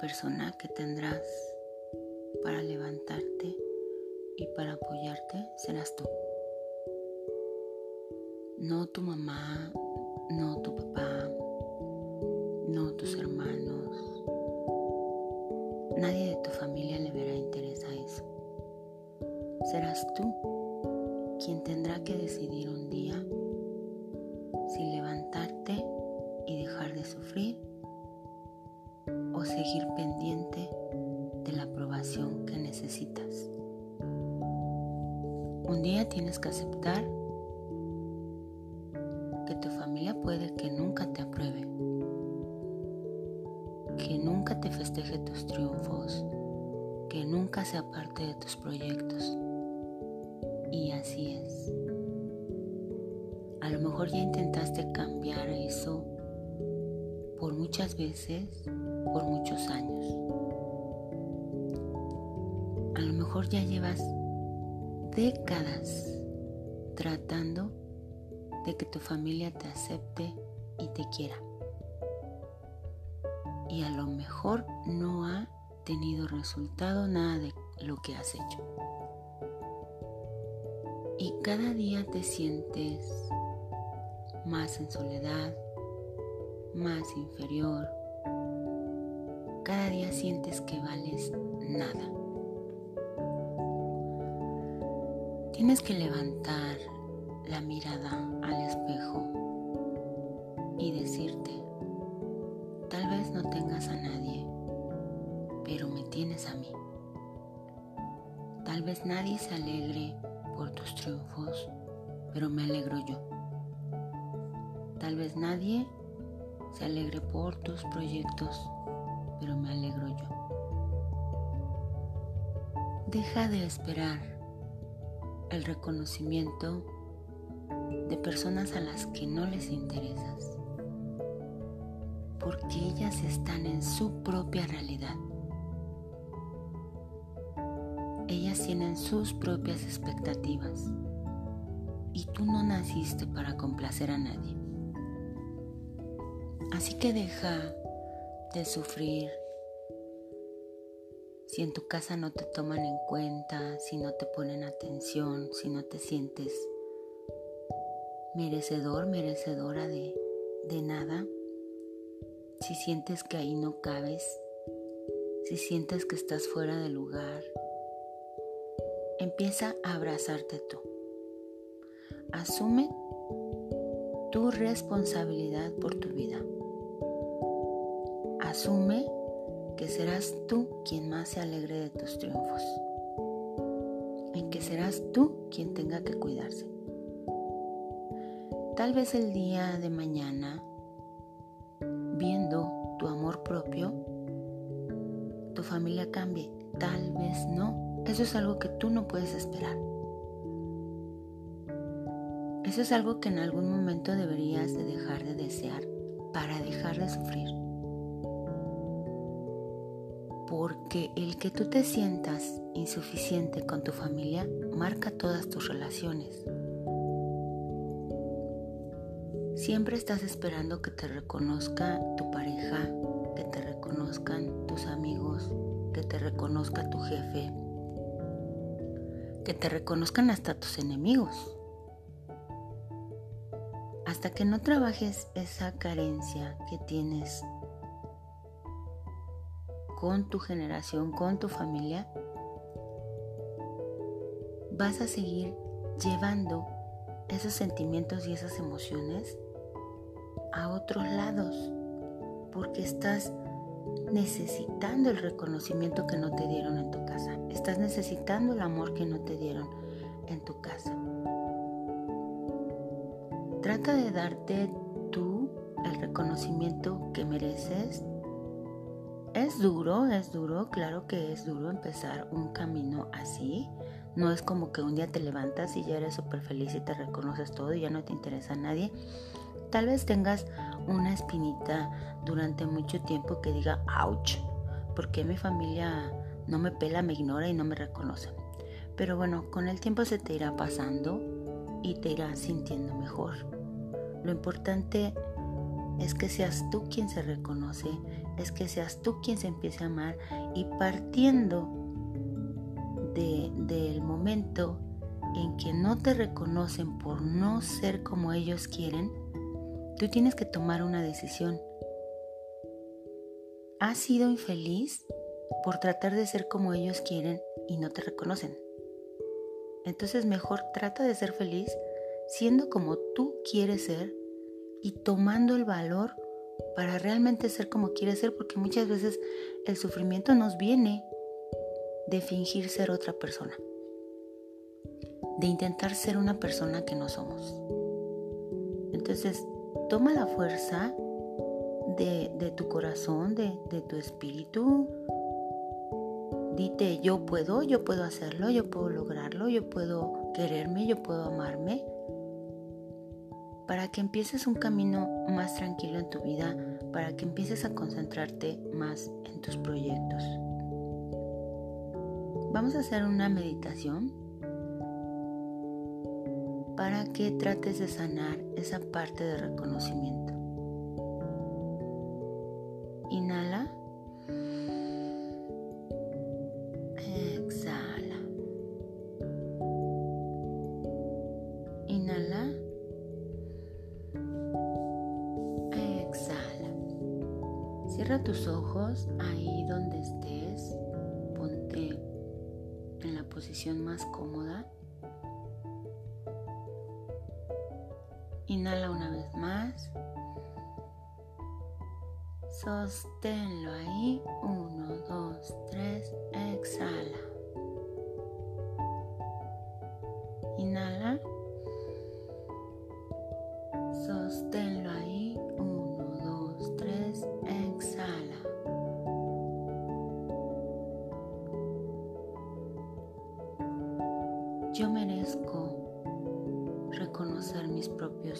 persona que tendrás para levantarte y para apoyarte serás tú. No tu mamá, no tu papá, no tus hermanos. Nadie de tu familia le verá interés a eso. Serás tú quien tendrá que decidir un día si levantarte nunca sea de tus proyectos. Y así es. A lo mejor ya intentaste cambiar eso por muchas veces, por muchos años. A lo mejor ya llevas décadas tratando de que tu familia te acepte y te quiera. Y a lo mejor no ha tenido resultado nada de lo que has hecho. Y cada día te sientes más en soledad, más inferior. Cada día sientes que vales nada. Tienes que levantar la mirada al espejo y decirte, tal vez no tengas a nadie, pero me tienes a mí. Tal vez nadie se alegre por tus triunfos, pero me alegro yo. Tal vez nadie se alegre por tus proyectos, pero me alegro yo. Deja de esperar el reconocimiento de personas a las que no les interesas, porque ellas están en su propia realidad. Ellas tienen sus propias expectativas y tú no naciste para complacer a nadie. Así que deja de sufrir si en tu casa no te toman en cuenta, si no te ponen atención, si no te sientes merecedor, merecedora de, de nada, si sientes que ahí no cabes, si sientes que estás fuera de lugar, empieza a abrazarte tú. Asume tu responsabilidad por tu vida. Asume que serás tú quien más se alegre de tus triunfos. En que serás tú quien tenga que cuidarse. Tal vez el día de mañana, viendo tu amor propio, tu familia cambie. Tal vez no. Eso es algo que tú no puedes esperar. Eso es algo que en algún momento deberías de dejar de desear para dejar de sufrir porque el que tú te sientas insuficiente con tu familia marca todas tus relaciones. Siempre estás esperando que te reconozca tu pareja, que te reconozcan tus amigos, que te reconozca tu jefe, que te reconozcan hasta tus enemigos. Hasta que no trabajes esa carencia que tienes con tu generación, con tu familia, vas a seguir llevando esos sentimientos y esas emociones a otros lados, porque estás necesitando el reconocimiento que no te dieron en tu casa, estás necesitando el amor que no te dieron en tu casa. Trata de darte tú el reconocimiento que mereces es duro, es duro, claro que es duro empezar un camino así. No es como que un día te levantas y ya eres súper feliz y te reconoces todo y ya no te interesa a nadie. Tal vez tengas una espinita durante mucho tiempo que diga, ouch, porque mi familia no me pela, me ignora y no me reconoce? Pero bueno, con el tiempo se te irá pasando y te irás sintiendo mejor. Lo importante es que seas tú quien se reconoce, es que seas tú quien se empiece a amar y partiendo del momento en que no te reconocen por no ser como ellos quieren, tú tienes que tomar una decisión. ¿Has sido infeliz por tratar de ser como ellos quieren y no te reconocen? Entonces mejor trata de ser feliz siendo como tú quieres ser y tomando el valor para realmente ser como quieres ser, porque muchas veces el sufrimiento nos viene de fingir ser otra persona, de intentar ser una persona que no somos. Entonces, toma la fuerza de, tu corazón, de, tu espíritu. Dite, yo puedo, yo puedo hacerlo, yo puedo lograrlo, yo puedo quererme, yo puedo amarme para que empieces un camino más tranquilo en tu vida, para que empieces a concentrarte más en tus proyectos. Vamos a hacer una meditación para que trates de sanar esa parte de reconocimiento. Inhala. Exhala. Inhala. Cierra tus ojos ahí donde estés. Ponte en la posición más cómoda. Inhala una vez más. Sosténlo ahí. Uno, dos, tres. Exhala.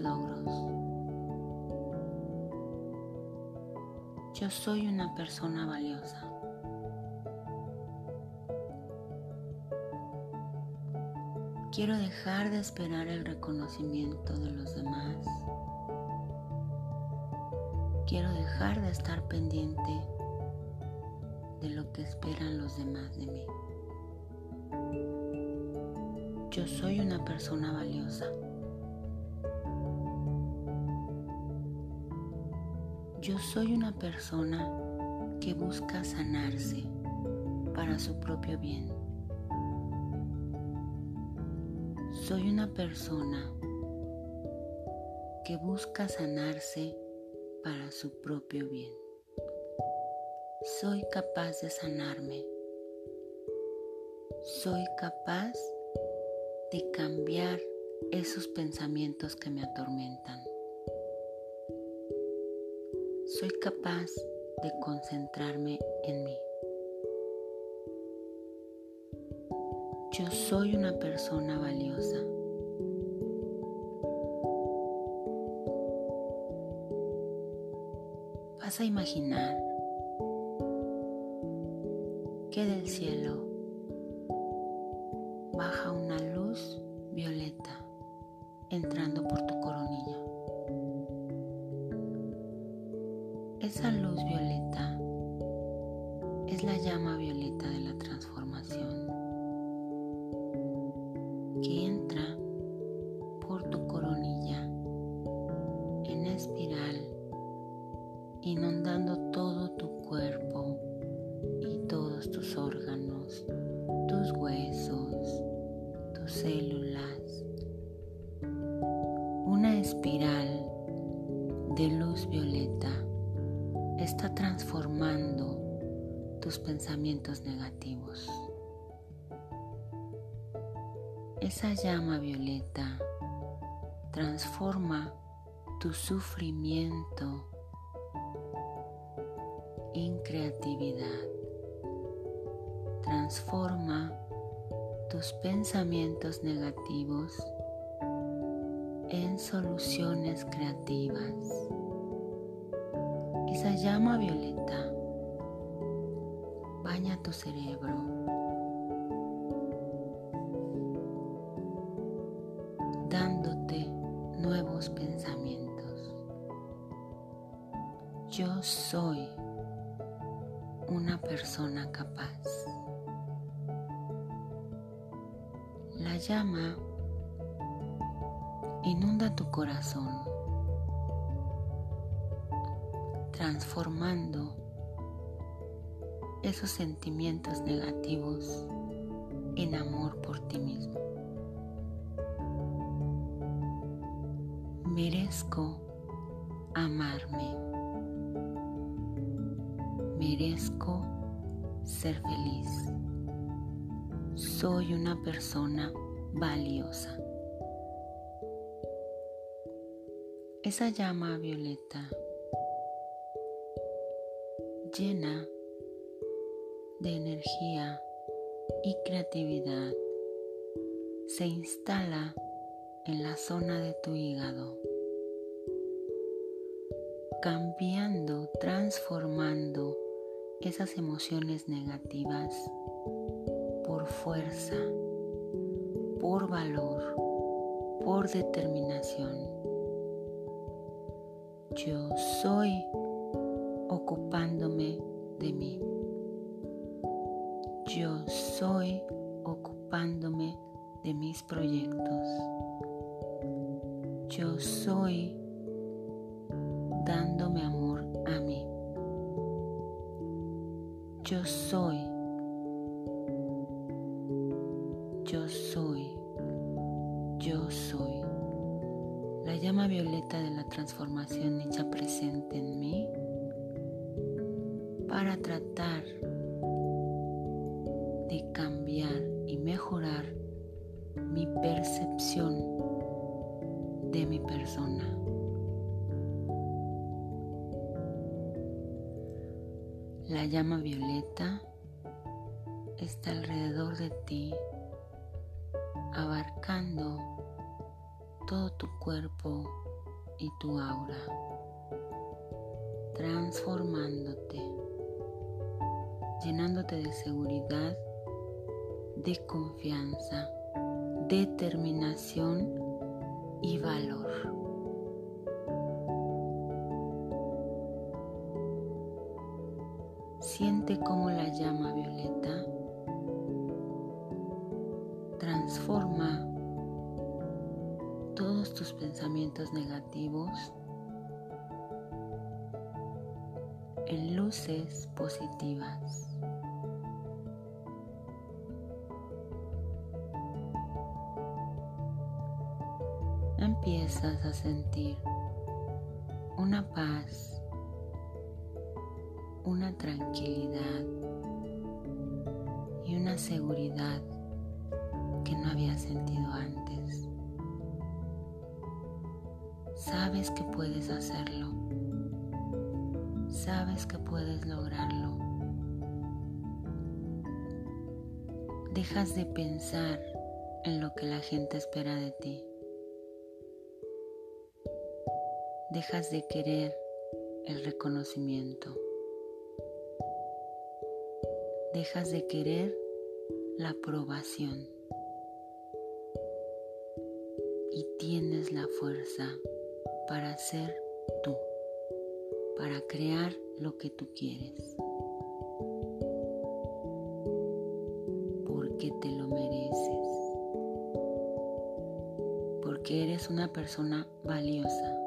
Logros. Yo soy una persona valiosa. Quiero dejar de esperar el reconocimiento de los demás. Quiero dejar de estar pendiente de lo que esperan los demás de mí. Yo soy una persona valiosa. Yo soy una persona que busca sanarse para su propio bien. Soy una persona que busca sanarse para su propio bien. Soy capaz de sanarme. Soy capaz de cambiar esos pensamientos que me atormentan. Soy capaz de concentrarme en mí. Yo soy una persona valiosa. Vas a imaginar que del cielo Esa luz violeta. Es la llama violeta de la transformación que entra por tu coronilla en espiral inundando todo tu cuerpo y todos tus órganos, tus huesos, células, una espiral de luz violeta está transformando tus pensamientos negativos. Esa llama violeta transforma tu sufrimiento en creatividad. Transforma tus pensamientos negativos en soluciones creativas. Esa llama violeta baña tu cerebro. dándote nuevos pensamientos. Yo soy una persona capaz. La llama inunda tu corazón, transformando esos sentimientos negativos en amor por ti mismo. Merezco amarme. Merezco ser feliz. Soy una persona valiosa. Esa llama violeta llena de energía y creatividad se instala en la zona de tu hígado, cambiando, transformando esas emociones negativas por fuerza, por valor, por determinación. Yo soy ocupándome de mí. Yo soy ocupándome de mis proyectos. Yo soy dándome amor a mí. Yo soy. Yo soy. Yo soy. La llama violeta de la transformación hecha presente en mí para tratar de cambiar y mejorar mi percepción de mi persona. La llama violeta está alrededor de ti, abarcando todo tu cuerpo y tu aura, transformándote, llenándote de seguridad de confianza, determinación y valor. Siente cómo la llama violeta transforma todos tus pensamientos negativos luces positivas. empiezas a sentir una paz, una tranquilidad y una seguridad que no había sentido antes. Sabes que puedes hacerlo. Sabes que puedes lograrlo. Dejas de pensar en lo que la gente espera de ti. dejas de querer el reconocimiento. Dejas de querer la aprobación. Y tienes la fuerza para ser tú, para crear lo que tú quieres. Porque te lo mereces. Porque eres una persona valiosa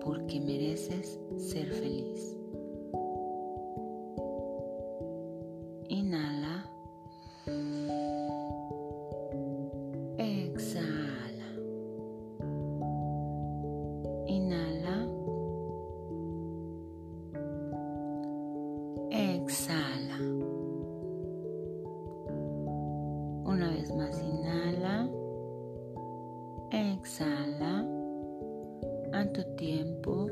porque mereces ser feliz. Tiempo,